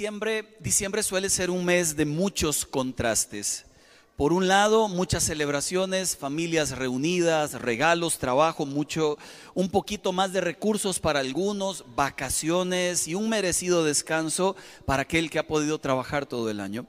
Diciembre, diciembre suele ser un mes de muchos contrastes. Por un lado, muchas celebraciones, familias reunidas, regalos, trabajo, mucho, un poquito más de recursos para algunos, vacaciones y un merecido descanso para aquel que ha podido trabajar todo el año.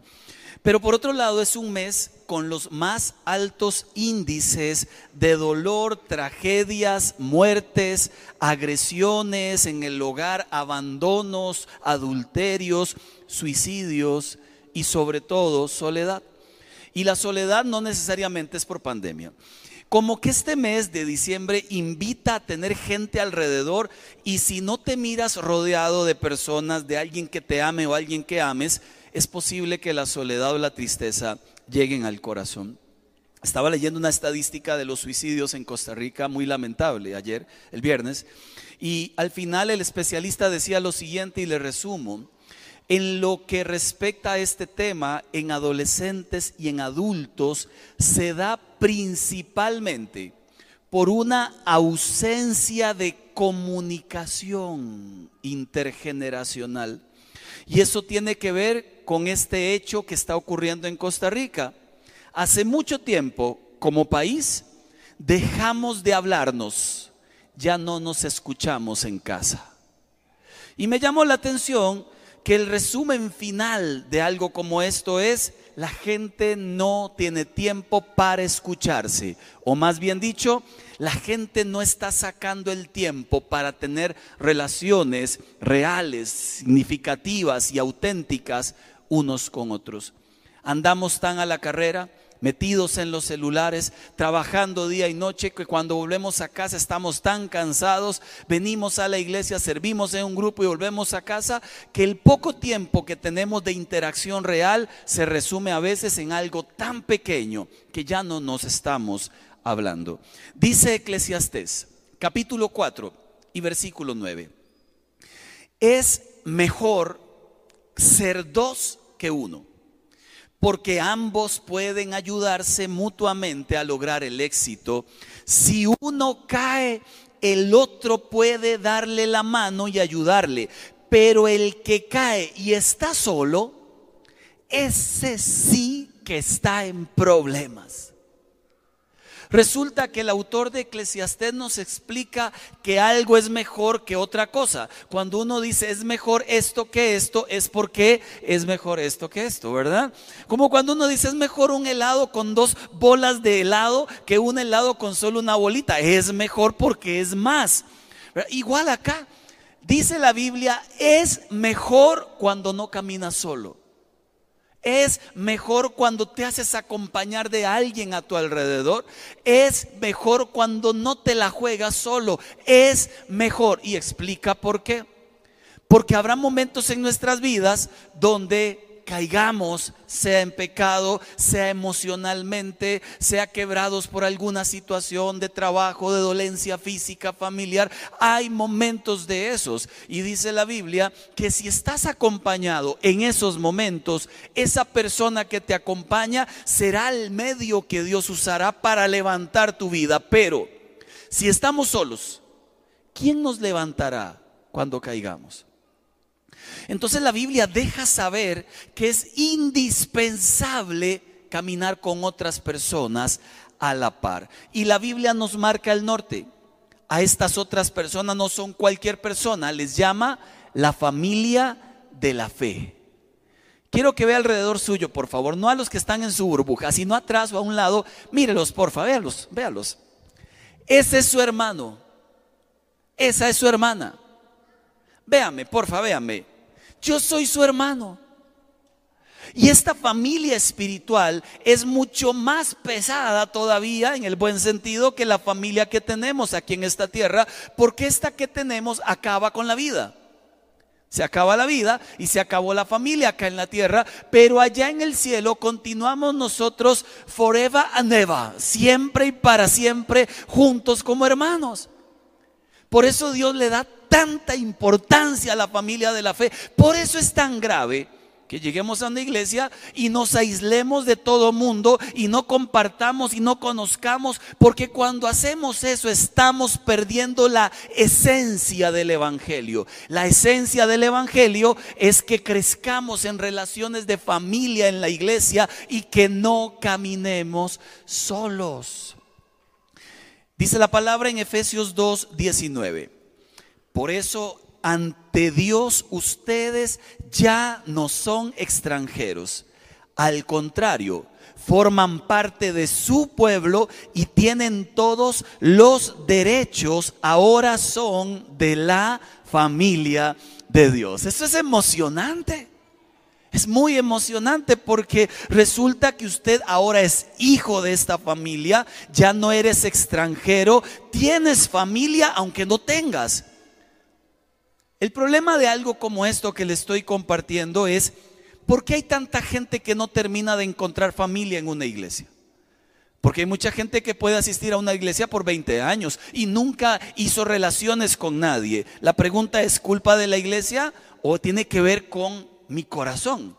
Pero por otro lado, es un mes con los más altos índices de dolor, tragedias, muertes, agresiones en el hogar, abandonos, adulterios, suicidios y sobre todo soledad. Y la soledad no necesariamente es por pandemia. Como que este mes de diciembre invita a tener gente alrededor y si no te miras rodeado de personas, de alguien que te ame o alguien que ames, es posible que la soledad o la tristeza lleguen al corazón. Estaba leyendo una estadística de los suicidios en Costa Rica muy lamentable ayer, el viernes, y al final el especialista decía lo siguiente y le resumo. En lo que respecta a este tema, en adolescentes y en adultos, se da principalmente por una ausencia de comunicación intergeneracional. Y eso tiene que ver con este hecho que está ocurriendo en Costa Rica. Hace mucho tiempo, como país, dejamos de hablarnos, ya no nos escuchamos en casa. Y me llamó la atención que el resumen final de algo como esto es, la gente no tiene tiempo para escucharse. O más bien dicho, la gente no está sacando el tiempo para tener relaciones reales, significativas y auténticas unos con otros. Andamos tan a la carrera metidos en los celulares, trabajando día y noche, que cuando volvemos a casa estamos tan cansados, venimos a la iglesia, servimos en un grupo y volvemos a casa, que el poco tiempo que tenemos de interacción real se resume a veces en algo tan pequeño que ya no nos estamos hablando. Dice Eclesiastés, capítulo 4 y versículo 9. Es mejor ser dos que uno porque ambos pueden ayudarse mutuamente a lograr el éxito. Si uno cae, el otro puede darle la mano y ayudarle, pero el que cae y está solo, ese sí que está en problemas. Resulta que el autor de Eclesiastés nos explica que algo es mejor que otra cosa. Cuando uno dice es mejor esto que esto, es porque es mejor esto que esto, ¿verdad? Como cuando uno dice es mejor un helado con dos bolas de helado que un helado con solo una bolita. Es mejor porque es más. Igual acá, dice la Biblia, es mejor cuando no caminas solo. Es mejor cuando te haces acompañar de alguien a tu alrededor. Es mejor cuando no te la juegas solo. Es mejor. Y explica por qué. Porque habrá momentos en nuestras vidas donde caigamos, sea en pecado, sea emocionalmente, sea quebrados por alguna situación de trabajo, de dolencia física, familiar. Hay momentos de esos. Y dice la Biblia que si estás acompañado en esos momentos, esa persona que te acompaña será el medio que Dios usará para levantar tu vida. Pero si estamos solos, ¿quién nos levantará cuando caigamos? Entonces la Biblia deja saber que es indispensable caminar con otras personas a la par. Y la Biblia nos marca el norte. A estas otras personas no son cualquier persona, les llama la familia de la fe. Quiero que vea alrededor suyo, por favor, no a los que están en su burbuja, sino atrás o a un lado. Mírelos, porfa, véalos, véalos. Ese es su hermano. Esa es su hermana. Véame, porfa, véame yo soy su hermano. Y esta familia espiritual es mucho más pesada todavía, en el buen sentido, que la familia que tenemos aquí en esta tierra, porque esta que tenemos acaba con la vida. Se acaba la vida y se acabó la familia acá en la tierra, pero allá en el cielo continuamos nosotros forever and ever, siempre y para siempre, juntos como hermanos. Por eso Dios le da tanta importancia a la familia de la fe. Por eso es tan grave que lleguemos a una iglesia y nos aislemos de todo mundo y no compartamos y no conozcamos, porque cuando hacemos eso estamos perdiendo la esencia del Evangelio. La esencia del Evangelio es que crezcamos en relaciones de familia en la iglesia y que no caminemos solos. Dice la palabra en Efesios 2, 19. Por eso ante Dios ustedes ya no son extranjeros. Al contrario, forman parte de su pueblo y tienen todos los derechos, ahora son de la familia de Dios. Eso es emocionante. Es muy emocionante porque resulta que usted ahora es hijo de esta familia, ya no eres extranjero, tienes familia aunque no tengas. El problema de algo como esto que le estoy compartiendo es, ¿por qué hay tanta gente que no termina de encontrar familia en una iglesia? Porque hay mucha gente que puede asistir a una iglesia por 20 años y nunca hizo relaciones con nadie. La pregunta es, ¿culpa de la iglesia o tiene que ver con mi corazón?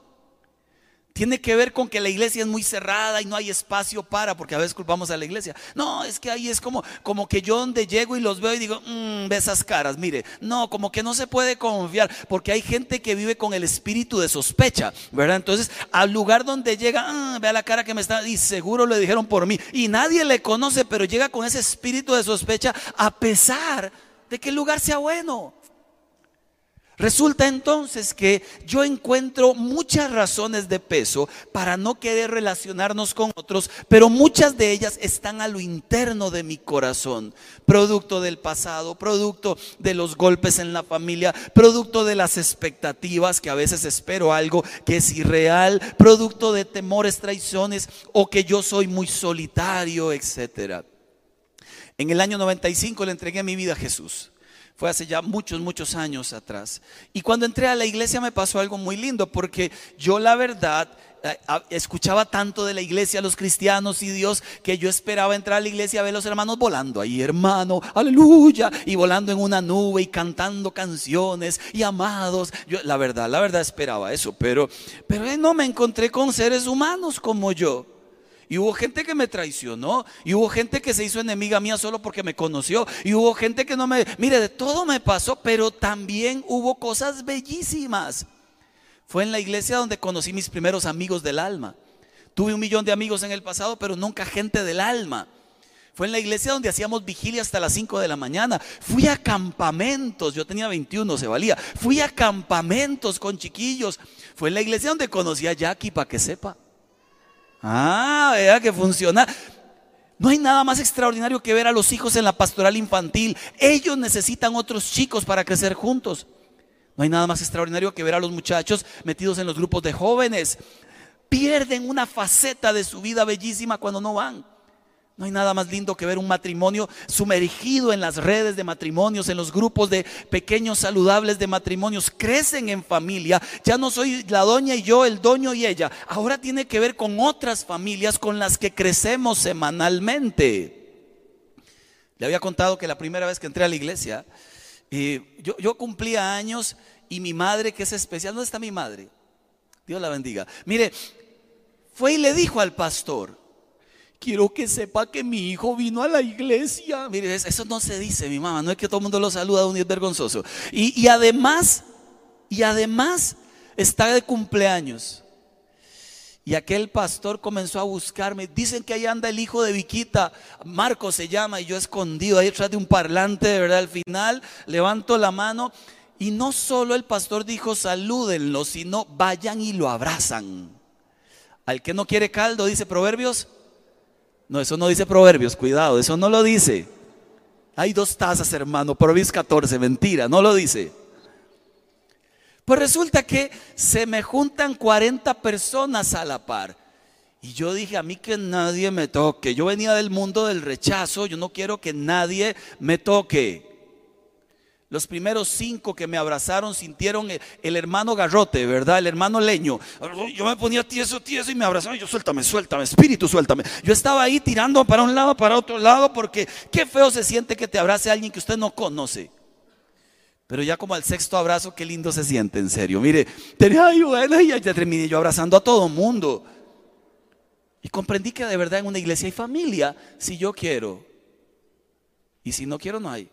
Tiene que ver con que la iglesia es muy cerrada y no hay espacio para, porque a veces culpamos a la iglesia. No, es que ahí es como, como que yo donde llego y los veo y digo, mmm, ve esas caras, mire, no, como que no se puede confiar, porque hay gente que vive con el espíritu de sospecha, ¿verdad? Entonces, al lugar donde llega, ah, vea la cara que me está, y seguro le dijeron por mí, y nadie le conoce, pero llega con ese espíritu de sospecha a pesar de que el lugar sea bueno. Resulta entonces que yo encuentro muchas razones de peso para no querer relacionarnos con otros, pero muchas de ellas están a lo interno de mi corazón, producto del pasado, producto de los golpes en la familia, producto de las expectativas que a veces espero algo que es irreal, producto de temores, traiciones o que yo soy muy solitario, etcétera. En el año 95 le entregué mi vida a Jesús. Fue hace ya muchos, muchos años atrás. Y cuando entré a la iglesia me pasó algo muy lindo, porque yo la verdad eh, escuchaba tanto de la iglesia, los cristianos y Dios, que yo esperaba entrar a la iglesia a ver los hermanos volando ahí, hermano, aleluya, y volando en una nube y cantando canciones y amados. Yo, la verdad, la verdad esperaba eso, pero, pero no me encontré con seres humanos como yo. Y hubo gente que me traicionó. Y hubo gente que se hizo enemiga mía solo porque me conoció. Y hubo gente que no me... Mire, de todo me pasó, pero también hubo cosas bellísimas. Fue en la iglesia donde conocí mis primeros amigos del alma. Tuve un millón de amigos en el pasado, pero nunca gente del alma. Fue en la iglesia donde hacíamos vigilia hasta las 5 de la mañana. Fui a campamentos, yo tenía 21, se valía. Fui a campamentos con chiquillos. Fue en la iglesia donde conocí a Jackie, para que sepa. Ah, vea que funciona. No hay nada más extraordinario que ver a los hijos en la pastoral infantil. Ellos necesitan otros chicos para crecer juntos. No hay nada más extraordinario que ver a los muchachos metidos en los grupos de jóvenes. Pierden una faceta de su vida bellísima cuando no van. No hay nada más lindo que ver un matrimonio sumergido en las redes de matrimonios, en los grupos de pequeños saludables de matrimonios. Crecen en familia. Ya no soy la doña y yo, el doño y ella. Ahora tiene que ver con otras familias con las que crecemos semanalmente. Le había contado que la primera vez que entré a la iglesia, yo, yo cumplía años y mi madre, que es especial, ¿dónde está mi madre? Dios la bendiga. Mire, fue y le dijo al pastor, quiero que sepa que mi hijo vino a la iglesia. Mire, eso no se dice, mi mamá, no es que todo el mundo lo saluda, un día vergonzoso. Y, y además, y además está de cumpleaños. Y aquel pastor comenzó a buscarme. Dicen que ahí anda el hijo de Viquita, Marco se llama, y yo escondido ahí detrás de un parlante, de verdad. Al final levanto la mano y no solo el pastor dijo salúdenlo, sino vayan y lo abrazan. Al que no quiere caldo, dice Proverbios no, eso no dice Proverbios, cuidado, eso no lo dice. Hay dos tazas, hermano, Proverbios 14, mentira, no lo dice. Pues resulta que se me juntan 40 personas a la par. Y yo dije, a mí que nadie me toque. Yo venía del mundo del rechazo, yo no quiero que nadie me toque. Los primeros cinco que me abrazaron sintieron el, hermano garrote, ¿verdad? El hermano leño. Yo me ponía tieso, tieso y me abrazaban. Yo, suéltame, suéltame, espíritu, suéltame. Yo estaba ahí tirando para un lado, para otro lado, porque qué feo se siente que te abrace alguien que usted no conoce. Pero ya como al sexto abrazo, qué lindo se siente, en serio. Mire, tenía, ay, bueno, y ya terminé yo abrazando a todo mundo. Y comprendí que de verdad en una iglesia hay familia si yo quiero. Y si no quiero, no hay.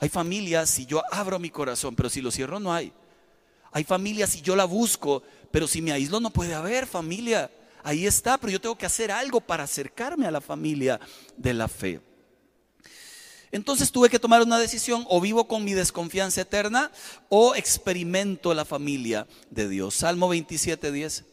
Hay familia si yo abro mi corazón, pero si lo cierro, no hay. Hay familia si yo la busco, pero si me aíslo, no puede haber familia. Ahí está, pero yo tengo que hacer algo para acercarme a la familia de la fe. Entonces tuve que tomar una decisión, o vivo con mi desconfianza eterna, o experimento la familia de Dios. Salmo 27, 10.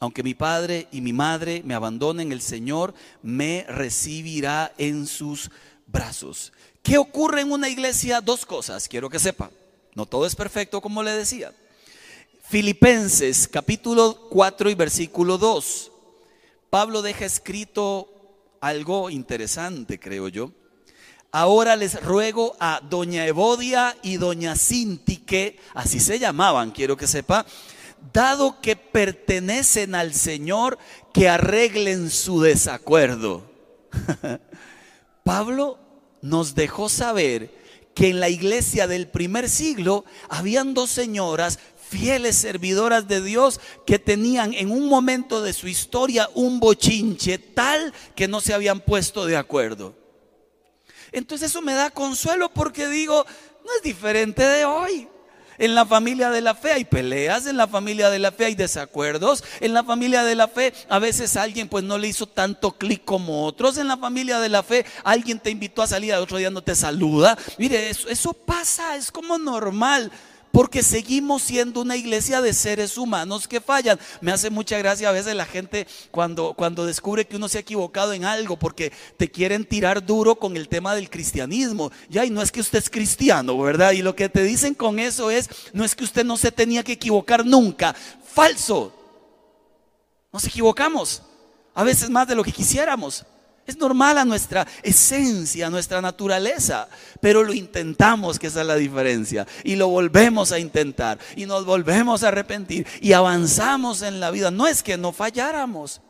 Aunque mi padre y mi madre me abandonen, el Señor me recibirá en sus brazos. ¿Qué ocurre en una iglesia? Dos cosas, quiero que sepa. No todo es perfecto, como le decía. Filipenses capítulo 4 y versículo 2. Pablo deja escrito algo interesante, creo yo. Ahora les ruego a doña Evodia y doña Cinti, que así se llamaban, quiero que sepa, dado que pertenecen al Señor, que arreglen su desacuerdo. Pablo nos dejó saber que en la iglesia del primer siglo habían dos señoras fieles servidoras de Dios que tenían en un momento de su historia un bochinche tal que no se habían puesto de acuerdo. Entonces eso me da consuelo porque digo, no es diferente de hoy. En la familia de la fe. Hay peleas, en la familia de la fe hay desacuerdos, en la familia de la fe. A veces alguien pues no le hizo tanto clic como otros, en la familia de la fe. Alguien te invitó a salir, al otro día no te saluda. Mire, eso, eso pasa, es como normal porque seguimos siendo una iglesia de seres humanos que fallan. Me hace mucha gracia a veces la gente cuando, cuando descubre que uno se ha equivocado en algo, porque te quieren tirar duro con el tema del cristianismo. Ya, y no es que usted es cristiano, ¿verdad? Y lo que te dicen con eso es, no es que usted no se tenía que equivocar nunca. Falso. Nos equivocamos. A veces más de lo que quisiéramos. Es normal a nuestra esencia, a nuestra naturaleza, pero lo intentamos, que esa es la diferencia, y lo volvemos a intentar, y nos volvemos a arrepentir, y avanzamos en la vida. No es que no falláramos,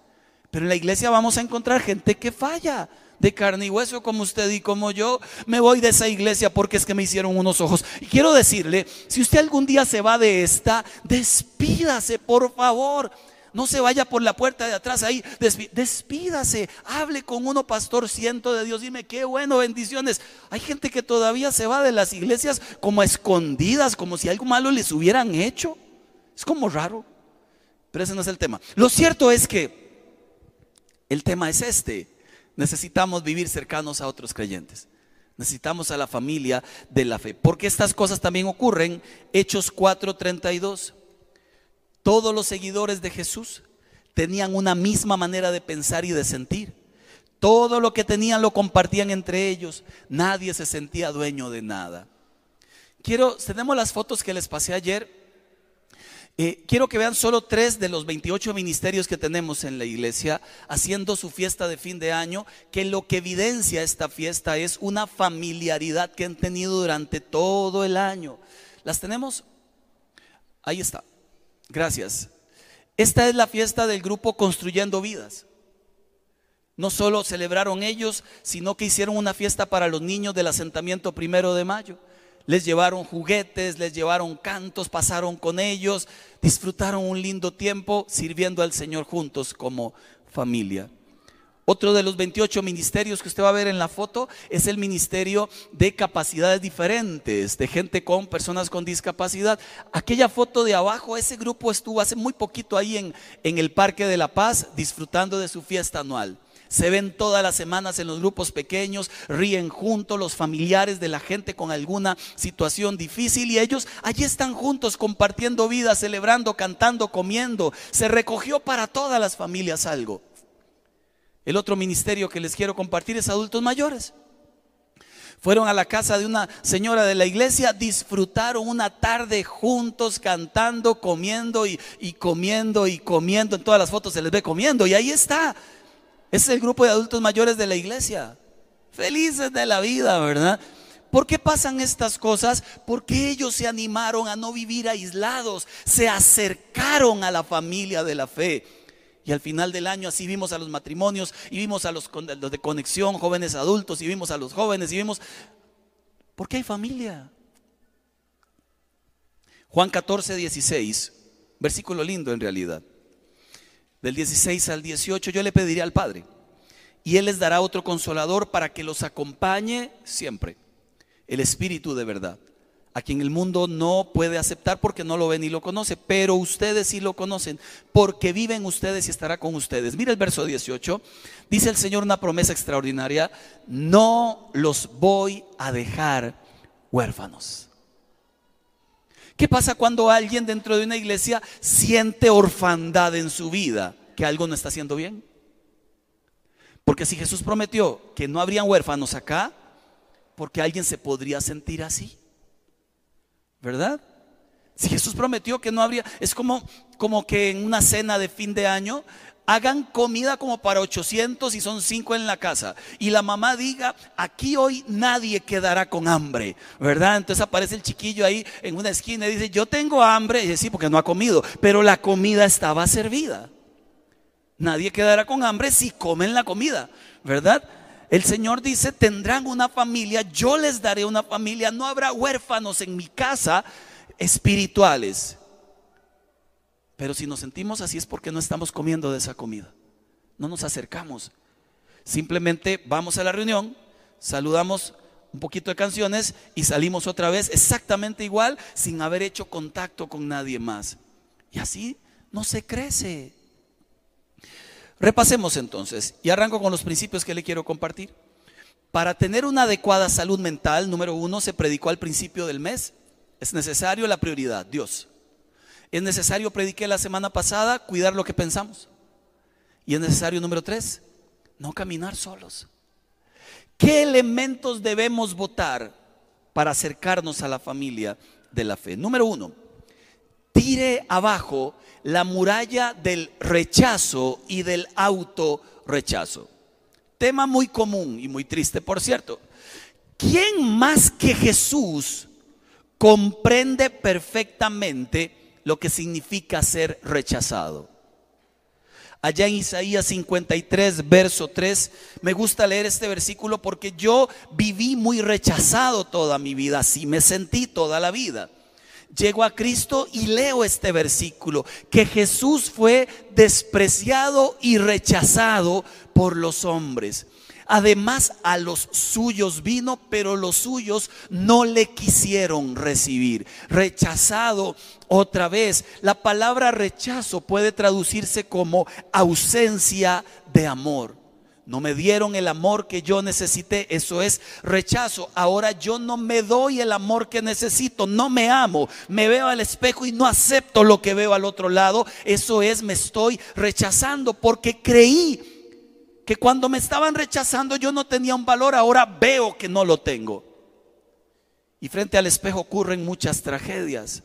pero en la iglesia vamos a encontrar gente que falla de carne y hueso como usted y como yo. Me voy de esa iglesia porque es que me hicieron unos ojos. Y quiero decirle, si usted algún día se va de esta, despídase, por favor. No se vaya por la puerta de atrás ahí, despídase, hable con uno pastor ciento de Dios, dime qué bueno, bendiciones. Hay gente que todavía se va de las iglesias como escondidas, como si algo malo les hubieran hecho. Es como raro, pero ese no es el tema. Lo cierto es que el tema es este. Necesitamos vivir cercanos a otros creyentes. Necesitamos a la familia de la fe. Porque estas cosas también ocurren. Hechos 4:32 todos los seguidores de Jesús tenían una misma manera de pensar y de sentir. Todo lo que tenían lo compartían entre ellos. Nadie se sentía dueño de nada. Quiero, tenemos las fotos que les pasé ayer. Eh, quiero que vean solo tres de los 28 ministerios que tenemos en la iglesia haciendo su fiesta de fin de año, que lo que evidencia esta fiesta es una familiaridad que han tenido durante todo el año. ¿Las tenemos? Ahí está. Gracias. Esta es la fiesta del grupo Construyendo Vidas. No solo celebraron ellos, sino que hicieron una fiesta para los niños del asentamiento primero de mayo. Les llevaron juguetes, les llevaron cantos, pasaron con ellos, disfrutaron un lindo tiempo sirviendo al Señor juntos como familia. Otro de los 28 ministerios que usted va a ver en la foto es el ministerio de capacidades diferentes, de gente con personas con discapacidad. Aquella foto de abajo, ese grupo estuvo hace muy poquito ahí en, el Parque de la Paz disfrutando de su fiesta anual. Se ven todas las semanas en los grupos pequeños, ríen juntos los familiares de la gente con alguna situación difícil y ellos allí están juntos compartiendo vida, celebrando, cantando, comiendo. Se recogió para todas las familias algo. El otro ministerio que les quiero compartir es adultos mayores. Fueron a la casa de una señora de la iglesia, disfrutaron una tarde juntos, cantando, comiendo y, comiendo y comiendo. En todas las fotos se les ve comiendo y ahí está. Es el grupo de adultos mayores de la iglesia. Felices de la vida, ¿verdad? ¿Por qué pasan estas cosas? Porque ellos se animaron a no vivir aislados, se acercaron a la familia de la fe. Y al final del año así vimos a los matrimonios y vimos a los, de conexión, jóvenes adultos, y vimos a los jóvenes y vimos... Porque hay familia, Juan 14, 16, versículo lindo en realidad. Del 16 al 18 yo le pediría al Padre y Él les dará otro consolador para que los acompañe siempre, el Espíritu de verdad, a quien el mundo no puede aceptar porque no lo ve ni lo conoce, pero ustedes sí lo conocen, porque viven ustedes y estará con ustedes. Mira el verso 18, dice el Señor una promesa extraordinaria, no los voy a dejar huérfanos. ¿Qué pasa cuando alguien dentro de una iglesia siente orfandad en su vida? Que algo no está haciendo bien. Porque si Jesús prometió que no habrían huérfanos acá, porque alguien se podría sentir así. ¿Verdad? Si Jesús prometió que no habría, es como, como que en una cena de fin de año hagan comida como para 800 y son 5 en la casa. Y la mamá diga, aquí hoy nadie quedará con hambre, ¿verdad? Entonces aparece el chiquillo ahí en una esquina y dice, yo tengo hambre. Y dice, sí, porque no ha comido, pero la comida estaba servida. Nadie quedará con hambre si comen la comida, ¿verdad? El Señor dice, tendrán una familia, yo les daré una familia, no habrá huérfanos en mi casa espirituales. Pero si nos sentimos así es porque no estamos comiendo de esa comida. No nos acercamos. Simplemente vamos a la reunión, saludamos un poquito de canciones y salimos otra vez exactamente igual sin haber hecho contacto con nadie más. Y así no se crece. Repasemos entonces y arranco con los principios que le quiero compartir. Para tener una adecuada salud mental, número uno, se predicó al principio del mes, es necesario la prioridad, Dios. Es necesario, prediqué la semana pasada, cuidar lo que pensamos. Y es necesario, número tres, no caminar solos. ¿Qué elementos debemos votar para acercarnos a la familia de la fe? Número uno, tire abajo la muralla del rechazo y del autorrechazo. Tema muy común y muy triste, por cierto. ¿Quién más que Jesús comprende perfectamente lo que significa ser rechazado. Allá en Isaías 53, verso 3, me gusta leer este versículo porque yo viví muy rechazado toda mi vida, así me sentí toda la vida. Llego a Cristo y leo este versículo, que Jesús fue despreciado y rechazado por los hombres. Además a los suyos vino, pero los suyos no le quisieron recibir. Rechazado otra vez. La palabra rechazo puede traducirse como ausencia de amor. No me dieron el amor que yo necesité. Eso es rechazo. Ahora yo no me doy el amor que necesito. No me amo. Me veo al espejo y no acepto lo que veo al otro lado. Eso es, me estoy rechazando porque creí que cuando me estaban rechazando yo no tenía un valor, ahora veo que no lo tengo. Y frente al espejo ocurren muchas tragedias.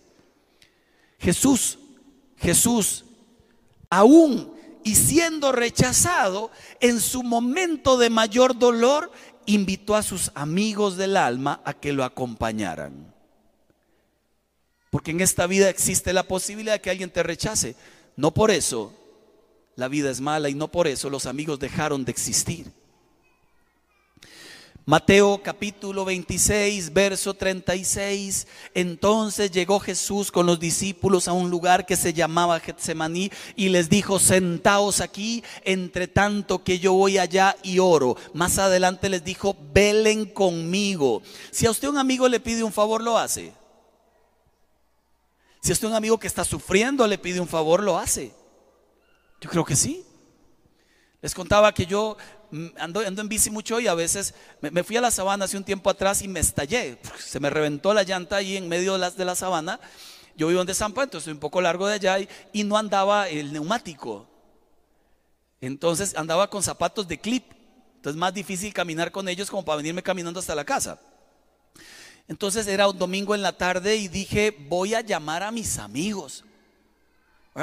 Jesús, Jesús, aún y siendo rechazado, en su momento de mayor dolor, invitó a sus amigos del alma a que lo acompañaran. Porque en esta vida existe la posibilidad de que alguien te rechace. No por eso la vida es mala y no por eso los amigos dejaron de existir. Mateo capítulo 26, verso 36. Entonces llegó Jesús con los discípulos a un lugar que se llamaba Getsemaní y les dijo, sentaos aquí, entre tanto que yo voy allá y oro. Más adelante les dijo, velen conmigo. Si a usted un amigo le pide un favor, lo hace. Si a usted un amigo que está sufriendo le pide un favor, lo hace. Yo creo que sí. Les contaba que yo ando, ando en bici mucho y a veces me, fui a la sabana hace un tiempo atrás y me estallé. Se me reventó la llanta ahí en medio de la, de la sabana. Yo vivo en Desampa, entonces estoy un poco largo de allá y, y no andaba el neumático. Entonces andaba con zapatos de clip. Entonces más difícil caminar con ellos como para venirme caminando hasta la casa. Entonces era un domingo en la tarde y dije, voy a llamar a mis amigos.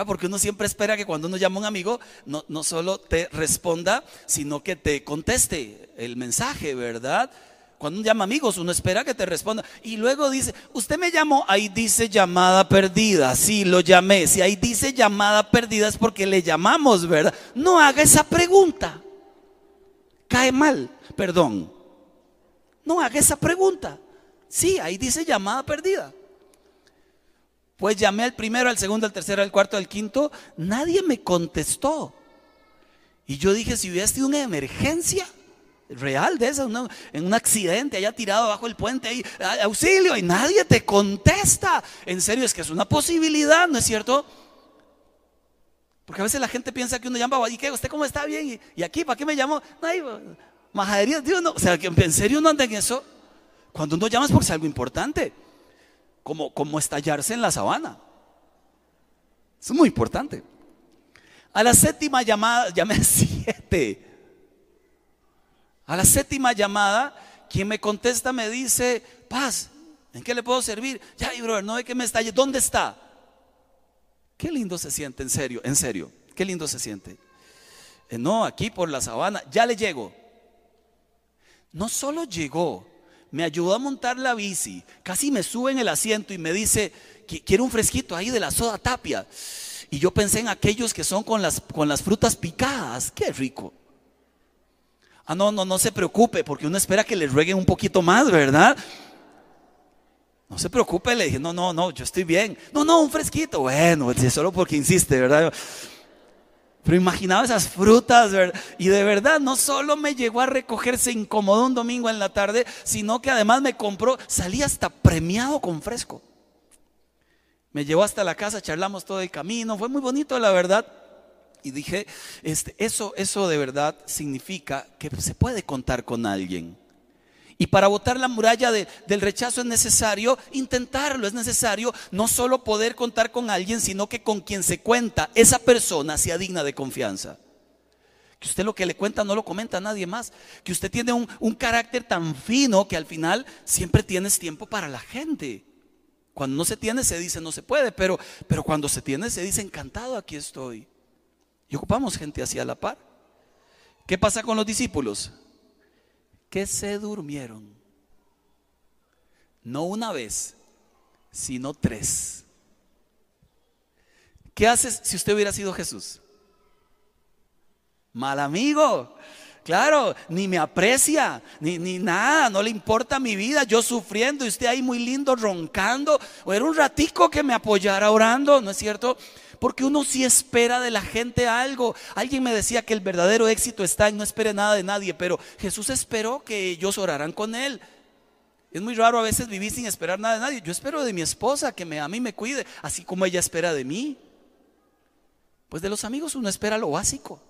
Porque uno siempre espera que cuando uno llama a un amigo, no, no solo te responda, sino que te conteste el mensaje, ¿verdad? Cuando uno llama amigos, uno espera que te responda. Y luego dice, usted me llamó, ahí dice llamada perdida. Sí, lo llamé. Si ahí dice llamada perdida es porque le llamamos, ¿verdad? No haga esa pregunta. Cae mal, perdón. No haga esa pregunta. Sí, ahí dice llamada perdida. Pues llamé al primero, al segundo, al tercero, al cuarto, al quinto. Nadie me contestó. Y yo dije, si hubiera sido una emergencia real de eso, en un accidente, haya tirado abajo el puente, ahí, auxilio, y nadie te contesta. En serio, es que es una posibilidad, ¿no es cierto? Porque a veces la gente piensa que uno llama, ¿y qué? ¿Usted cómo está bien? ¿Y, aquí? ¿Para qué me llamó? No, majadería, Dios no. O sea, en serio no anda en eso. Cuando uno llama es porque es algo importante. Como, como estallarse en la sabana. Es muy importante. A la séptima llamada, llamé siete. A la séptima llamada, quien me contesta me dice, paz, ¿en qué le puedo servir? Ya, y brother, no ve que me estalle. ¿Dónde está? Qué lindo se siente, en serio, en serio. Qué lindo se siente. Eh, no, aquí por la sabana, ya le llego. No solo llegó, me ayudó a montar la bici, casi me sube en el asiento y me dice, quiero un fresquito ahí de la soda tapia. Y yo pensé en aquellos que son con las, con las frutas picadas, qué rico. Ah, no, no, no se preocupe, porque uno espera que le rueguen un poquito más, ¿verdad? No se preocupe, le dije, no, no, no, yo estoy bien. No, no, un fresquito. Bueno, solo porque insiste, ¿verdad? Pero imaginaba esas frutas. Y de verdad, no solo me llegó a recogerse incómodo un domingo en la tarde, sino que además me compró, salí hasta premiado con fresco. Me llevó hasta la casa, charlamos todo el camino, fue muy bonito, la verdad. Y dije, este, eso, eso de verdad significa que se puede contar con alguien. Y para botar la muralla del rechazo es necesario intentarlo, es necesario no solo poder contar con alguien, sino que con quien se cuenta, esa persona sea digna de confianza. Que usted lo que le cuenta no lo comenta a nadie más. Que usted tiene un, un carácter tan fino que al final siempre tienes tiempo para la gente. Cuando no se tiene se dice no se puede, pero, pero cuando se tiene se dice encantado aquí estoy. Y ocupamos gente así a la par. ¿Qué pasa con los discípulos? Que se durmieron. No una vez, sino tres. ¿Qué haces si usted hubiera sido Jesús? Mal amigo. Claro, ni me aprecia, ni, ni, nada, no le importa mi vida, yo sufriendo y usted ahí muy lindo roncando, o era un ratico que me apoyara orando, ¿no es cierto? Porque uno sí espera de la gente algo. Alguien me decía que el verdadero éxito está en no espere nada de nadie, pero Jesús esperó que ellos oraran con él. Es muy raro a veces vivir sin esperar nada de nadie. Yo espero de mi esposa que me a mí me cuide, así como ella espera de mí. Pues de los amigos uno espera lo básico.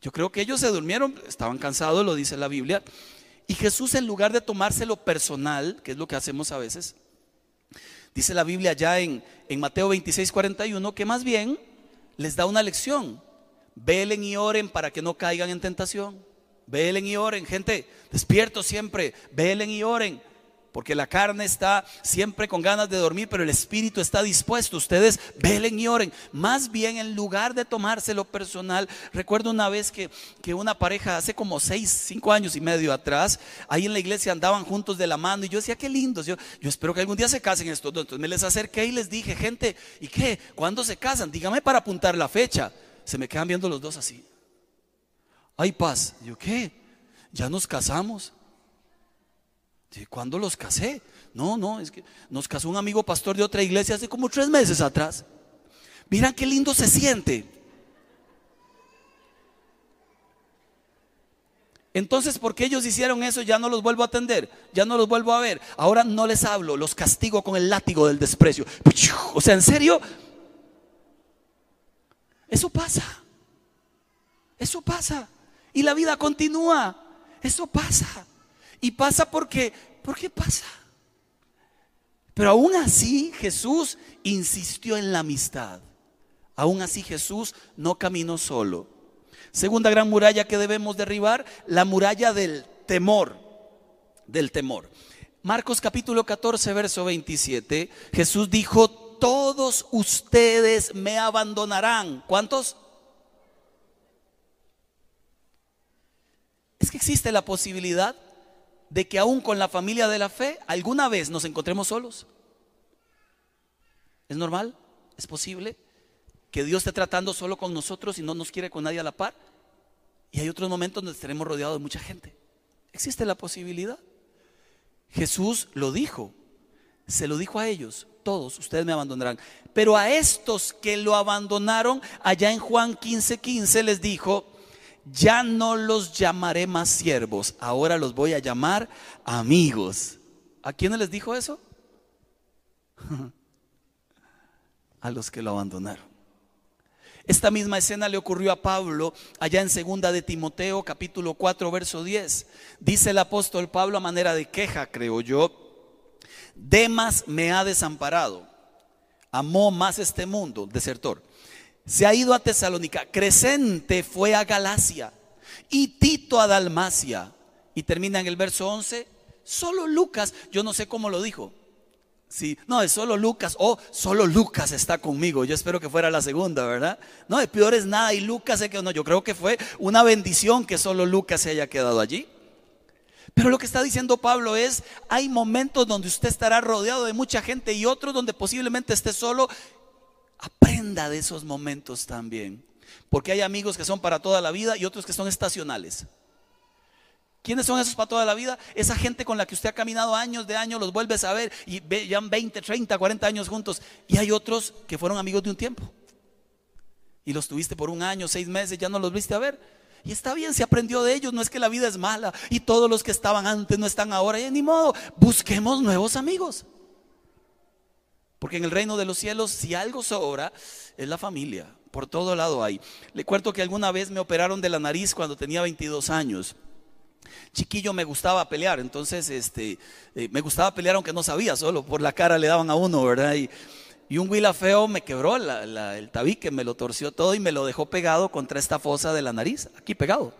Yo creo que ellos se durmieron, estaban cansados, lo dice la Biblia. Y Jesús en lugar de tomárselo personal, que es lo que hacemos a veces, Dice la Biblia ya en, en Mateo 26, 41 que más bien les da una lección. Velen y oren para que no caigan en tentación. Velen y oren, gente, despierto siempre. Velen y oren porque la carne está siempre con ganas de dormir, pero el espíritu está dispuesto. Ustedes velen y oren. Más bien, en lugar de tomárselo personal, recuerdo una vez que, que una pareja hace como seis, cinco años y medio atrás, ahí en la iglesia andaban juntos de la mano y yo decía, qué lindos. Yo, yo espero que algún día se casen estos dos. Entonces me les acerqué y les dije, gente, ¿y qué? ¿Cuándo se casan? Dígame para apuntar la fecha. Se me quedan viendo los dos así. Hay paz. Yo, ¿qué? Ya nos casamos. ¿Cuándo los casé? No, no, es que nos casó un amigo pastor de otra iglesia hace como tres meses atrás. Miran qué lindo se siente. Entonces, porque ellos hicieron eso, ya no los vuelvo a atender, ya no los vuelvo a ver. Ahora no les hablo, los castigo con el látigo del desprecio. O sea, ¿en serio? Eso pasa. Eso pasa. Y la vida continúa. Eso pasa. Y pasa porque, ¿por qué pasa? Pero aún así Jesús insistió en la amistad. Aún así Jesús no caminó solo. Segunda gran muralla que debemos derribar, la muralla del temor, del temor. Marcos capítulo 14, verso 27, Jesús dijo, todos ustedes me abandonarán. ¿Cuántos? Es que existe la posibilidad de que aún con la familia de la fe alguna vez nos encontremos solos? ¿Es normal? ¿Es posible? Que Dios esté tratando solo con nosotros y no nos quiere con nadie a la par. Y hay otros momentos donde estaremos rodeados de mucha gente. ¿Existe la posibilidad? Jesús lo dijo, se lo dijo a ellos. todos ustedes me abandonarán. Pero a estos que lo abandonaron, allá en Juan 15, 15 les dijo, ya no los llamaré más siervos, ahora los voy a llamar amigos. ¿A quiénes les dijo eso? a los que lo abandonaron. Esta misma escena le ocurrió a Pablo allá en segunda de Timoteo capítulo 4 verso 10. Dice el apóstol Pablo a manera de queja, creo yo, Demas me ha desamparado, amó más este mundo, desertor. Se ha ido a Tesalónica, Crescente fue a Galacia y Tito a Dalmacia. Y termina en el verso 11, solo Lucas, yo no sé cómo lo dijo, Sí, no, es solo Lucas. Oh, solo Lucas está conmigo. Yo espero que fuera la segunda, ¿verdad? No, de peor es nada. Y Lucas se quedó. No, yo creo que fue una bendición que solo Lucas se haya quedado allí. Pero lo que está diciendo Pablo es, hay momentos donde usted estará rodeado de mucha gente y otros donde posiblemente esté solo. Aprenda de esos momentos también. Porque hay amigos que son para toda la vida y otros que son estacionales. ¿Quiénes son esos para toda la vida? Esa gente con la que usted ha caminado años de años, los vuelves a ver y llevan 20, 30, 40 años juntos. Y hay otros que fueron amigos de un tiempo. Y los tuviste por un año, seis meses, ya no los viste a ver. Y está bien, se aprendió de ellos, no es que la vida es mala y todos los que estaban antes no están ahora. Y ni modo, busquemos nuevos amigos. Porque en el reino de los cielos, si algo sobra, es la familia. Por todo lado hay. Le cuento que alguna vez me operaron de la nariz cuando tenía 22 años chiquillo me gustaba pelear, entonces este, eh, me gustaba pelear aunque no sabía, solo por la cara le daban a uno, ¿verdad? Y, un huila feo me quebró el tabique, me lo torció todo y me lo dejó pegado contra esta fosa de la nariz, aquí pegado.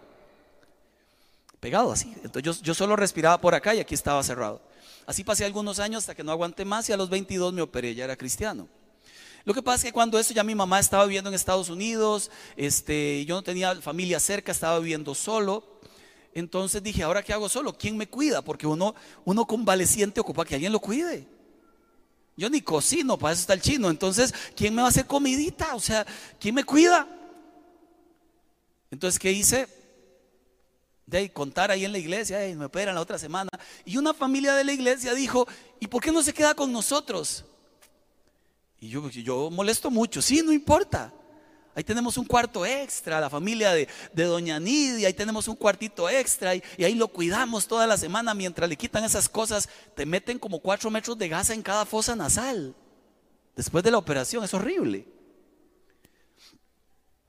Pegado así. Entonces yo, yo solo respiraba por acá y aquí estaba cerrado. Así pasé algunos años hasta que no aguanté más y a los 22 me operé, ya era cristiano. Lo que pasa es que cuando eso ya mi mamá estaba viviendo en Estados Unidos, este, yo no tenía familia cerca, estaba viviendo solo. Entonces dije, ¿ahora qué hago solo? ¿Quién me cuida? Porque uno, uno convaleciente ocupa que alguien lo cuide. Yo ni cocino, para eso está el chino. Entonces, ¿quién me va a hacer comidita? O sea, ¿quién me cuida? Entonces, ¿qué hice? De contar ahí en la iglesia, me operan la otra semana. Y una familia de la iglesia dijo, ¿y por qué no se queda con nosotros? Y yo, yo molesto mucho, sí, no importa. Ahí tenemos un cuarto extra, la familia de, Doña Nidia, ahí tenemos un cuartito extra y, ahí lo cuidamos toda la semana mientras le quitan esas cosas. Te meten como cuatro metros de gasa en cada fosa nasal. Después de la operación, es horrible.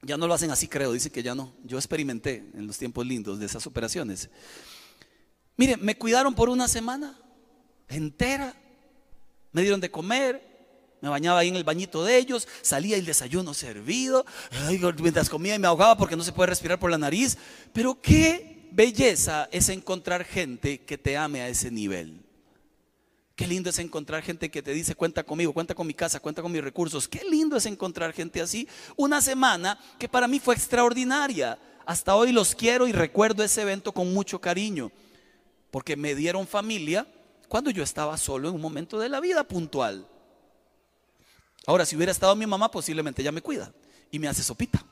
Ya no lo hacen así, creo, dice que ya no. Yo experimenté en los tiempos lindos de esas operaciones. Mire, me cuidaron por una semana entera. Me dieron de comer, me bañaba ahí en el bañito de ellos, salía el desayuno servido, mientras comía y me ahogaba porque no se puede respirar por la nariz. Pero qué belleza es encontrar gente que te ame a ese nivel. Qué lindo es encontrar gente que te dice, cuenta conmigo, cuenta con mi casa, cuenta con mis recursos. Qué lindo es encontrar gente así. Una semana que para mí fue extraordinaria. Hasta hoy los quiero y recuerdo ese evento con mucho cariño. Porque me dieron familia cuando yo estaba solo en un momento de la vida puntual. Ahora, si hubiera estado mi mamá, posiblemente ella me cuida y me hace sopita.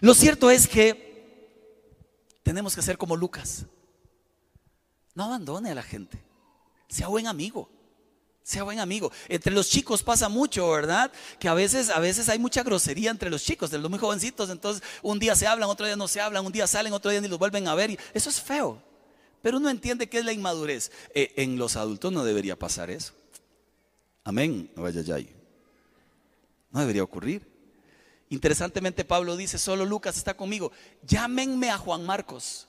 Lo cierto es que tenemos que ser como Lucas. No abandone a la gente. Sea buen amigo. Sea buen amigo. Entre los chicos pasa mucho, ¿verdad? Que a veces, a veces hay mucha grosería entre los chicos, de los muy jovencitos. Entonces, un día se hablan, otro día no se hablan, un día salen, otro día ni los vuelven a ver. Y eso es feo. Pero uno entiende que es la inmadurez. Eh, en los adultos no debería pasar eso. Amén. Vaya, ya. No debería ocurrir. Interesantemente Pablo dice, solo Lucas está conmigo. Llámenme a Juan Marcos,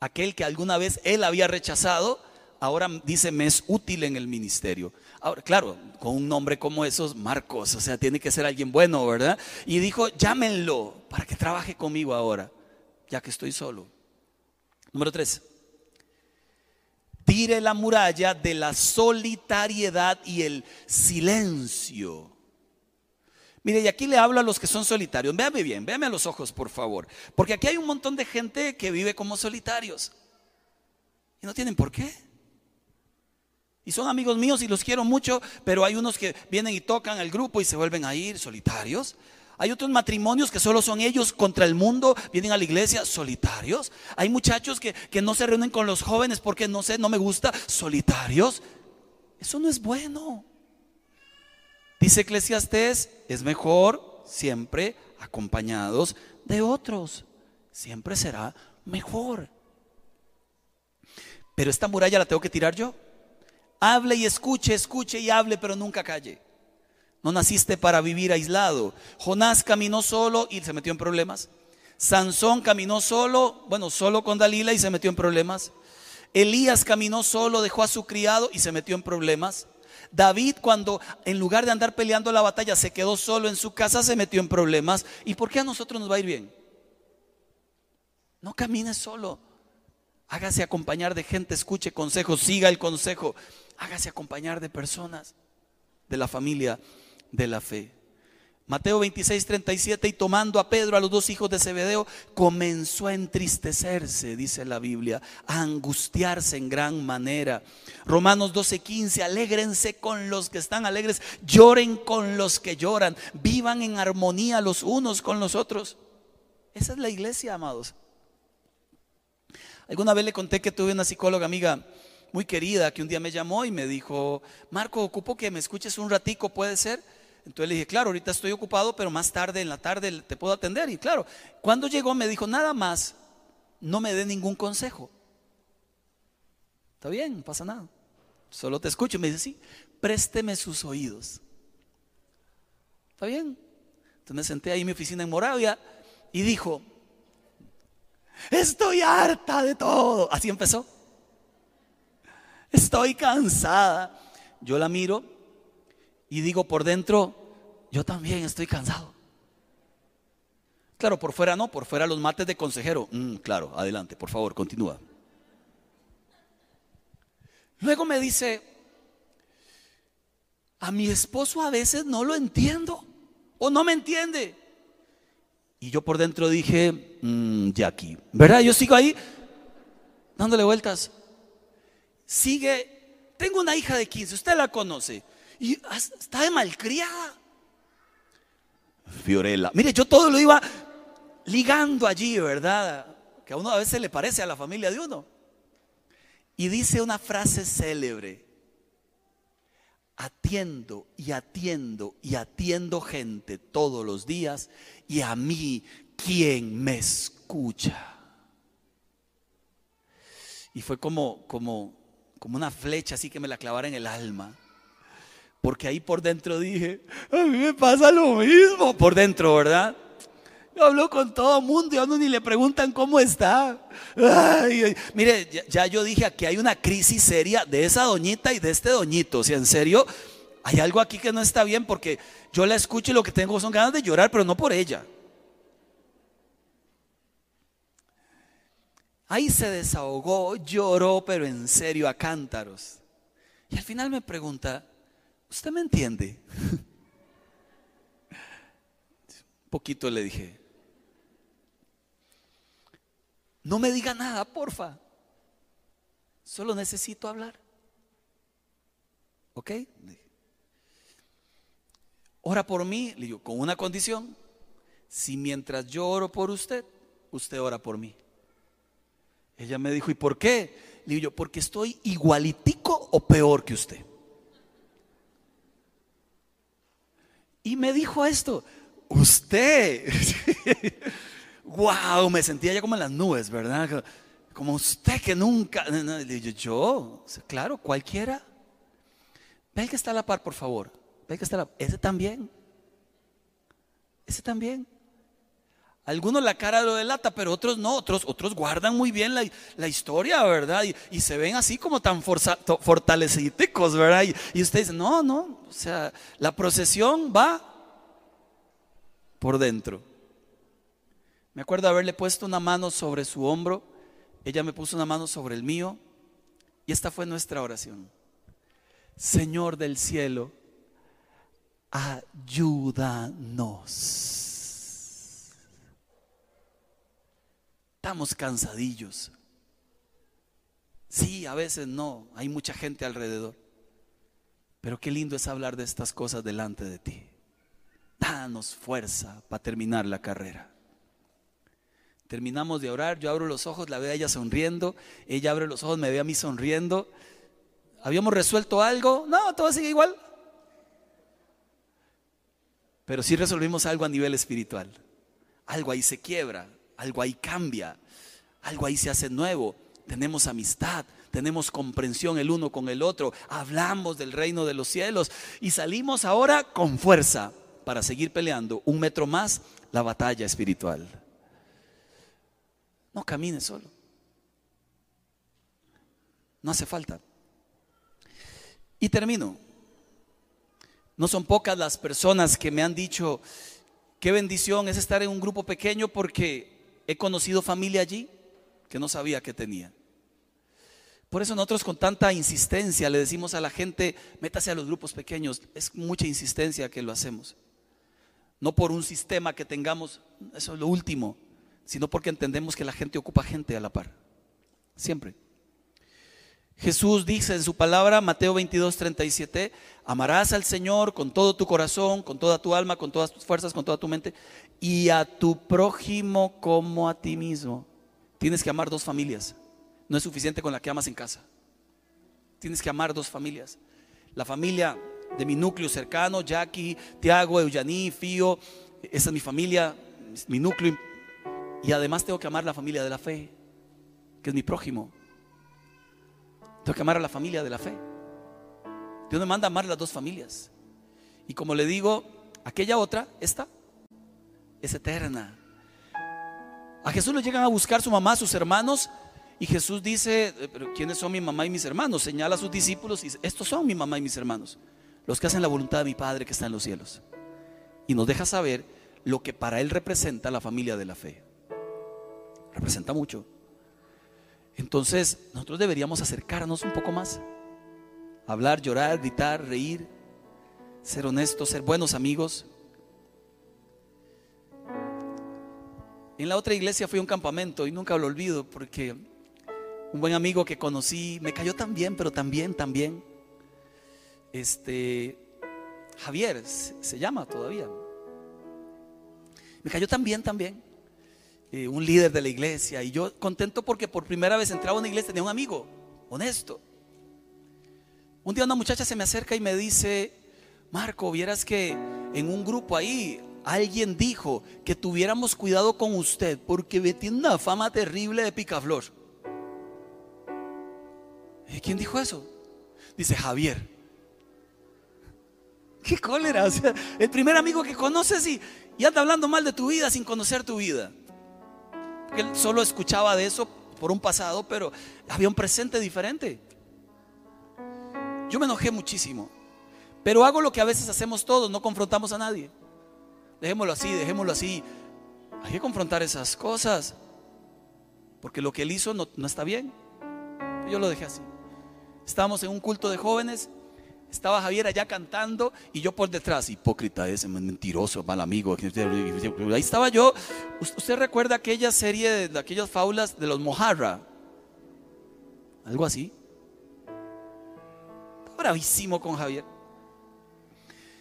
aquel que alguna vez él había rechazado, ahora dice, me es útil en el ministerio. Ahora, claro, con un nombre como esos, Marcos, o sea, tiene que ser alguien bueno, ¿verdad? Y dijo, llámenlo para que trabaje conmigo ahora, ya que estoy solo. Número tres, tire la muralla de la solitariedad y el silencio. Mire, y aquí le hablo a los que son solitarios. Véame bien, véame a los ojos, por favor. Porque aquí hay un montón de gente que vive como solitarios. Y no tienen por qué. Y son amigos míos y los quiero mucho, pero hay unos que vienen y tocan el grupo y se vuelven a ir solitarios. Hay otros matrimonios que solo son ellos contra el mundo, vienen a la iglesia solitarios. Hay muchachos que, que no se reúnen con los jóvenes porque no sé, no me gusta, solitarios. Eso no es bueno. Dice Eclesiastés, es mejor siempre acompañados de otros. Siempre será mejor. Pero esta muralla la tengo que tirar yo. Hable y escuche, escuche y hable, pero nunca calle. No naciste para vivir aislado. Jonás caminó solo y se metió en problemas. Sansón caminó solo, bueno, solo con Dalila y se metió en problemas. Elías caminó solo, dejó a su criado y se metió en problemas. David cuando en lugar de andar peleando la batalla se quedó solo en su casa, se metió en problemas. ¿Y por qué a nosotros nos va a ir bien? No camine solo. Hágase acompañar de gente, escuche consejos, siga el consejo. Hágase acompañar de personas de la familia de la fe. Mateo 26, 37, y tomando a Pedro, a los dos hijos de Zebedeo, comenzó a entristecerse, dice la Biblia, a angustiarse en gran manera. Romanos 12, 15, alégrense con los que están alegres, lloren con los que lloran, vivan en armonía los unos con los otros. Esa es la iglesia, amados. Alguna vez le conté que tuve una psicóloga amiga muy querida que un día me llamó y me dijo, Marco, ocupo que me escuches un ratico, ¿puede ser? Entonces le dije, claro, ahorita estoy ocupado, pero más tarde en la tarde te puedo atender. Y claro, cuando llegó me dijo, nada más, no me dé ningún consejo. Está bien, no pasa nada. Solo te escucho. Y me dice, sí, présteme sus oídos. Está bien. Entonces me senté ahí en mi oficina en Moravia y dijo, estoy harta de todo. Así empezó. Estoy cansada. Yo la miro y digo por dentro, yo también estoy cansado. Claro, por fuera no, por fuera los mates de consejero. Mm, claro, adelante, por favor, continúa. Luego me dice, a mi esposo a veces no lo entiendo o no me entiende. Y yo por dentro dije, mmm, Jackie, ¿verdad? Yo sigo ahí dándole vueltas. Sigue, tengo una hija de 15, usted la conoce. Y está de malcriada. Fiorella. Mire, yo todo lo iba ligando allí, ¿verdad? Que a uno a veces le parece a la familia de uno. Y dice una frase célebre. Atiendo y atiendo y atiendo gente todos los días y a mí, ¿quién me escucha? Y fue como, como, como una flecha así que me la clavara en el alma. Porque ahí por dentro dije, a mí me pasa lo mismo. Por dentro, ¿verdad? Yo hablo con todo el mundo y a uno ni le preguntan cómo está. mire, ya, yo dije aquí hay una crisis seria de esa doñita y de este doñito. O sea, en serio, hay algo aquí que no está bien porque yo la escucho y lo que tengo son ganas de llorar, pero no por ella. Ahí se desahogó, lloró, pero en serio a cántaros. Y al final me pregunta, ¿Usted me entiende? Un poquito le dije. No me diga nada, porfa. Solo necesito hablar. ¿Ok? Ora por mí, le digo, con una condición. Si mientras yo oro por usted, usted ora por mí. Ella me dijo, ¿y por qué? Le digo, porque estoy igualitico o peor que usted. Y me dijo esto, usted, wow, me sentía ya como en las nubes, ¿verdad? Como usted que nunca, yo, claro, cualquiera. Ve que está a la par, por favor. Ve que está a la Ese también. Ese también. Algunos la cara lo delata, pero otros no, otros, otros guardan muy bien la, historia, ¿verdad? Y, se ven así como tan fortalecidos, ¿verdad? Y, y usted no, no, o sea, la procesión va por dentro. Me acuerdo haberle puesto una mano sobre su hombro, ella me puso una mano sobre el mío, y esta fue nuestra oración. Señor del cielo, ayúdanos Estamos cansadillos. Sí, a veces no, hay mucha gente alrededor. Pero qué lindo es hablar de estas cosas delante de ti. Danos fuerza para terminar la carrera. Terminamos de orar, yo abro los ojos, la veo a ella sonriendo, ella abre los ojos, me ve a mí sonriendo. ¿Habíamos resuelto algo? No, todo sigue igual. Pero sí resolvimos algo a nivel espiritual. Algo ahí se quiebra, algo ahí cambia, algo ahí se hace nuevo. Tenemos amistad, tenemos comprensión el uno con el otro, hablamos del reino de los cielos y salimos ahora con fuerza para seguir peleando un metro más la batalla espiritual. No camine solo. No hace falta. Y termino. No son pocas las personas que me han dicho, qué bendición es estar en un grupo pequeño porque he conocido familia allí que no sabía que tenía. Por eso nosotros con tanta insistencia le decimos a la gente, métase a los grupos pequeños. Es mucha insistencia que lo hacemos. No por un sistema que tengamos, eso es lo último, sino porque entendemos que la gente ocupa gente a la par. Siempre. Jesús dice en su palabra, Mateo 22, 37, amarás al Señor con todo tu corazón, con toda tu alma, con todas tus fuerzas, con toda tu mente, y a tu prójimo como a ti mismo. Tienes que amar dos familias. No es suficiente con la que amas en casa. Tienes que amar dos familias. La familia de mi núcleo cercano, Jackie, Tiago, Eugení, Fío, esa es mi familia, mi núcleo. Y además tengo que amar la familia de la fe, que es mi prójimo. Tengo que amar a la familia de la fe. Dios me manda a amar las dos familias. Y como le digo, aquella otra, esta, es eterna. A Jesús le llegan a buscar su mamá, sus hermanos, y Jesús dice, eh, pero ¿quiénes son mi mamá y mis hermanos? Señala a sus discípulos y dice, estos son mi mamá y mis hermanos, los que hacen la voluntad de mi Padre que está en los cielos. Y nos deja saber lo que para Él representa la familia de la fe. Representa mucho. Entonces, nosotros deberíamos acercarnos un poco más. Hablar, llorar, gritar, reír, ser honestos, ser buenos amigos. En la otra iglesia fui a un campamento y nunca lo olvido porque un buen amigo que conocí me cayó tan bien, pero también, también. Este, Javier se, llama todavía. Me cayó tan bien, también. Eh, un líder de la iglesia. Y yo contento porque por primera vez entraba a una iglesia, tenía un amigo, honesto. Un día una muchacha se me acerca y me dice, Marco, vieras que en un grupo ahí alguien dijo que tuviéramos cuidado con usted porque tiene una fama terrible de picaflor. ¿Y quién dijo eso? Dice Javier. Qué cólera. el primer amigo que conoces y anda hablando mal de tu vida sin conocer tu vida él solo escuchaba de eso por un pasado, pero había un presente diferente. Yo me enojé muchísimo, pero hago lo que a veces hacemos todos, no confrontamos a nadie. Dejémoslo así, dejémoslo así. Hay que confrontar esas cosas, porque lo que él hizo no, no está bien. Yo lo dejé así. Estábamos en un culto de jóvenes estaba Javier allá cantando y yo por detrás, hipócrita ese, mentiroso, mal amigo. Ahí estaba yo. ¿Usted recuerda aquella serie de aquellas fábulas de los Mojarra? Algo así. Bravísimo con Javier.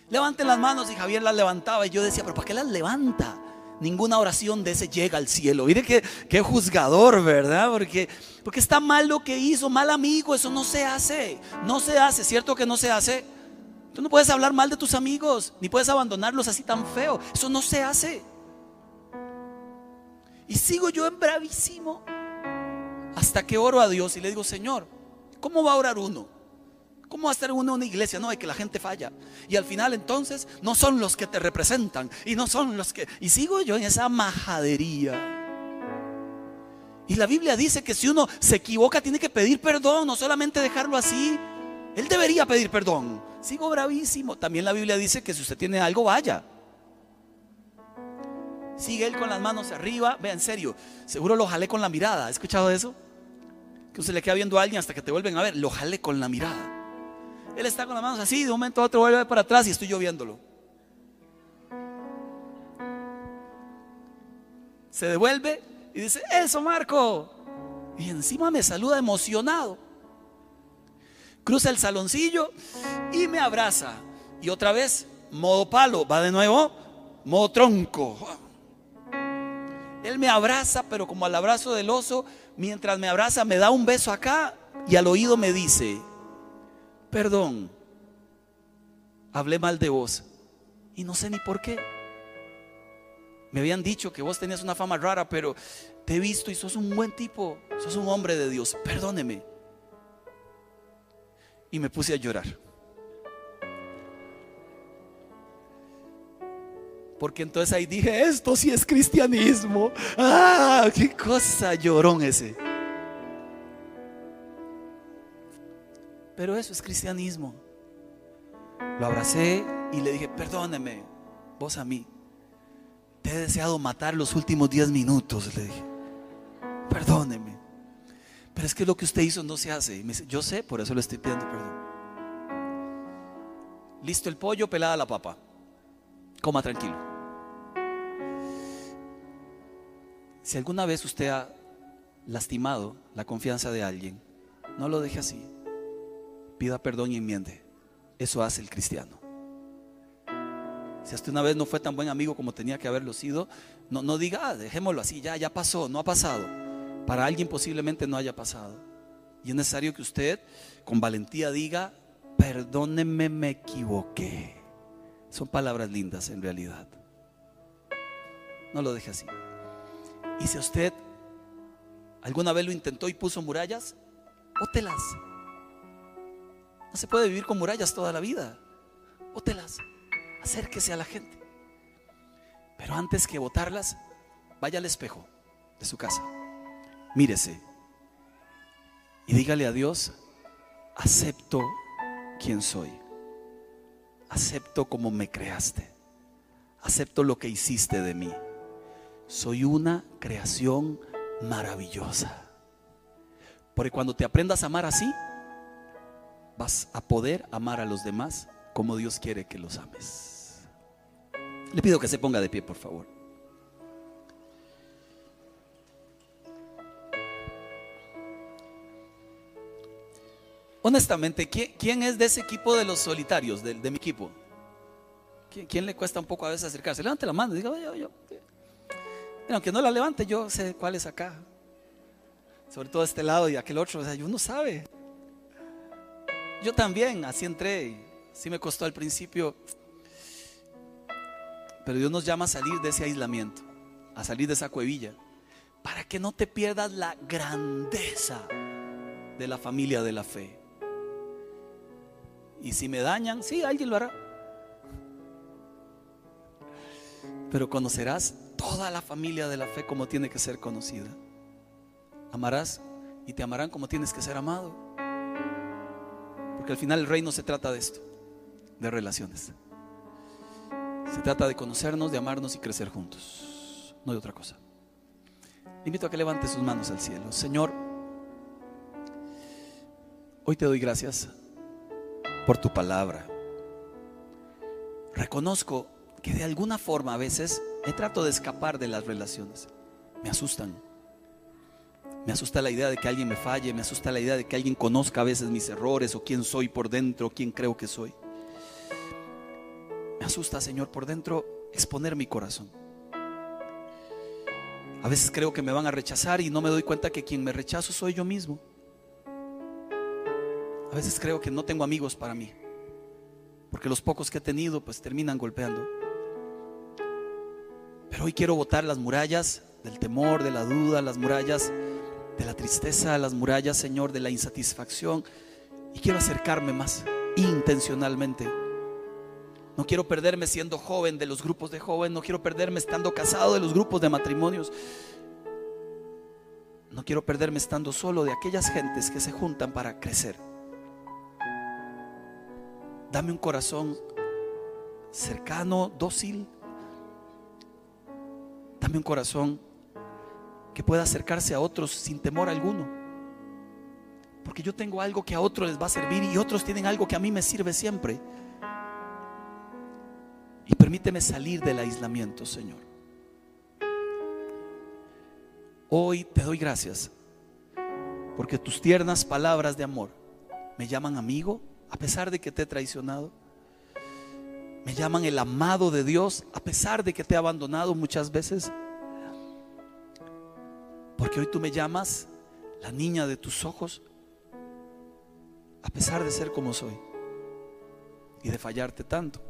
Levanten las manos y Javier las levantaba y yo decía, pero ¿para qué las levanta? Ninguna oración de ese llega al cielo. Mire qué juzgador, ¿verdad? Porque, porque está mal lo que hizo, mal amigo, eso no se hace. No se hace, ¿cierto que no se hace? Tú no puedes hablar mal de tus amigos, ni puedes abandonarlos así tan feo. Eso no se hace. Y sigo yo en bravísimo hasta que oro a Dios y le digo, Señor, ¿cómo va a orar uno? ¿Cómo estar uno una iglesia? No, hay que la gente falla. Y al final entonces no son los que te representan y no son los que... Y sigo yo en esa majadería. Y la Biblia dice que si uno se equivoca tiene que pedir perdón, no solamente dejarlo así. Él debería pedir perdón. Sigo bravísimo. También la Biblia dice que si usted tiene algo, vaya. Sigue él con las manos arriba. Vea, en serio, seguro lo jalé con la mirada. ¿Ha escuchado eso? Que usted le queda viendo a alguien hasta que te vuelven a ver. Lo jalé con la mirada. Él está con las manos así, de un momento a otro vuelve para atrás y estoy yo viéndolo. Se devuelve y dice, eso Marco. Y encima me saluda emocionado. Cruza el saloncillo y me abraza. Y otra vez, modo palo, va de nuevo, modo tronco. Él me abraza, pero como al abrazo del oso, mientras me abraza, me da un beso acá y al oído me dice, perdón, hablé mal de vos. Y no sé ni por qué. Me habían dicho que vos tenías una fama rara, pero te he visto y sos un buen tipo, sos un hombre de Dios, perdóneme. Y me puse a llorar. Porque entonces ahí dije, esto sí es cristianismo. Ah, qué cosa llorón ese. Pero eso es cristianismo. Lo abracé y le dije, perdóneme, vos a mí. Te he deseado matar los últimos 10 minutos, le dije. Perdóneme. Pero es que lo que usted hizo no se hace. Y yo sé, por eso le estoy pidiendo perdón. Listo el pollo, pelada la papa. Coma tranquilo. Si alguna vez usted ha lastimado la confianza de alguien, no lo deje así. Pida perdón y enmiende. Eso hace el cristiano. Si hasta una vez no fue tan buen amigo como tenía que haberlo sido, no, no diga, ah, dejémoslo así, ya, ya pasó, no ha pasado. Para alguien posiblemente no haya pasado. Y es necesario que usted con valentía diga, perdóneme, me equivoqué. Son palabras lindas en realidad. No lo deje así. Y si usted alguna vez lo intentó y puso murallas, ótelas. No se puede vivir con murallas toda la vida. Ótelas acérquese a la gente. Pero antes que botarlas, vaya al espejo de su casa, mírese y dígale a Dios, acepto quien soy, acepto como me creaste, acepto lo que hiciste de mí. Soy una creación maravillosa. Porque cuando te aprendas a amar así, vas a poder amar a los demás como Dios quiere que los ames. Le pido que se ponga de pie, por favor. Honestamente, ¿quién, es de ese equipo de los solitarios, de, mi equipo? ¿Quién, le cuesta un poco a veces acercarse? Levante la mano, diga, yo, yo. aunque no la levante, yo sé cuál es acá. Sobre todo este lado y aquel otro, o sea, uno sabe. Yo también, así entré, sí me costó al principio pero Dios nos llama a salir de ese aislamiento, a salir de esa cuevilla, para que no te pierdas la grandeza de la familia de la fe. Y si me dañan, sí, alguien lo hará. Pero conocerás toda la familia de la fe como tiene que ser conocida. Amarás y te amarán como tienes que ser amado. Porque al final el reino se trata de esto, de relaciones. Se trata de conocernos, de amarnos y crecer juntos. No de otra cosa. Le invito a que levante sus manos al cielo. Señor, hoy te doy gracias por tu palabra. Reconozco que de alguna forma a veces me trato de escapar de las relaciones. Me asustan. Me asusta la idea de que alguien me falle, me asusta la idea de que alguien conozca a veces mis errores o quién soy por dentro, quién creo que soy. Me asusta, Señor, por dentro exponer mi corazón. A veces creo que me van a rechazar y no me doy cuenta que quien me rechazo soy yo mismo. A veces creo que no tengo amigos para mí, porque los pocos que he tenido pues terminan golpeando. Pero hoy quiero botar las murallas del temor, de la duda, las murallas de la tristeza, las murallas, Señor, de la insatisfacción y quiero acercarme más intencionalmente no quiero perderme siendo joven de los grupos de jóvenes. No quiero perderme estando casado de los grupos de matrimonios. No quiero perderme estando solo de aquellas gentes que se juntan para crecer. Dame un corazón cercano, dócil. Dame un corazón que pueda acercarse a otros sin temor alguno. Porque yo tengo algo que a otros les va a servir y otros tienen algo que a mí me sirve siempre. Y permíteme salir del aislamiento, Señor. Hoy te doy gracias porque tus tiernas palabras de amor me llaman amigo a pesar de que te he traicionado. Me llaman el amado de Dios a pesar de que te he abandonado muchas veces. Porque hoy tú me llamas la niña de tus ojos a pesar de ser como soy y de fallarte tanto.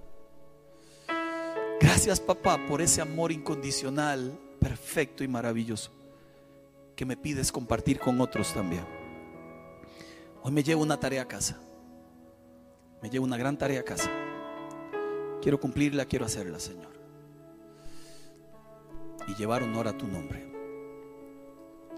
Gracias papá por ese amor incondicional, perfecto y maravilloso que me pides compartir con otros también. Hoy me llevo una tarea a casa. Me llevo una gran tarea a casa. Quiero cumplirla, quiero hacerla, Señor. Y llevar honor a tu nombre.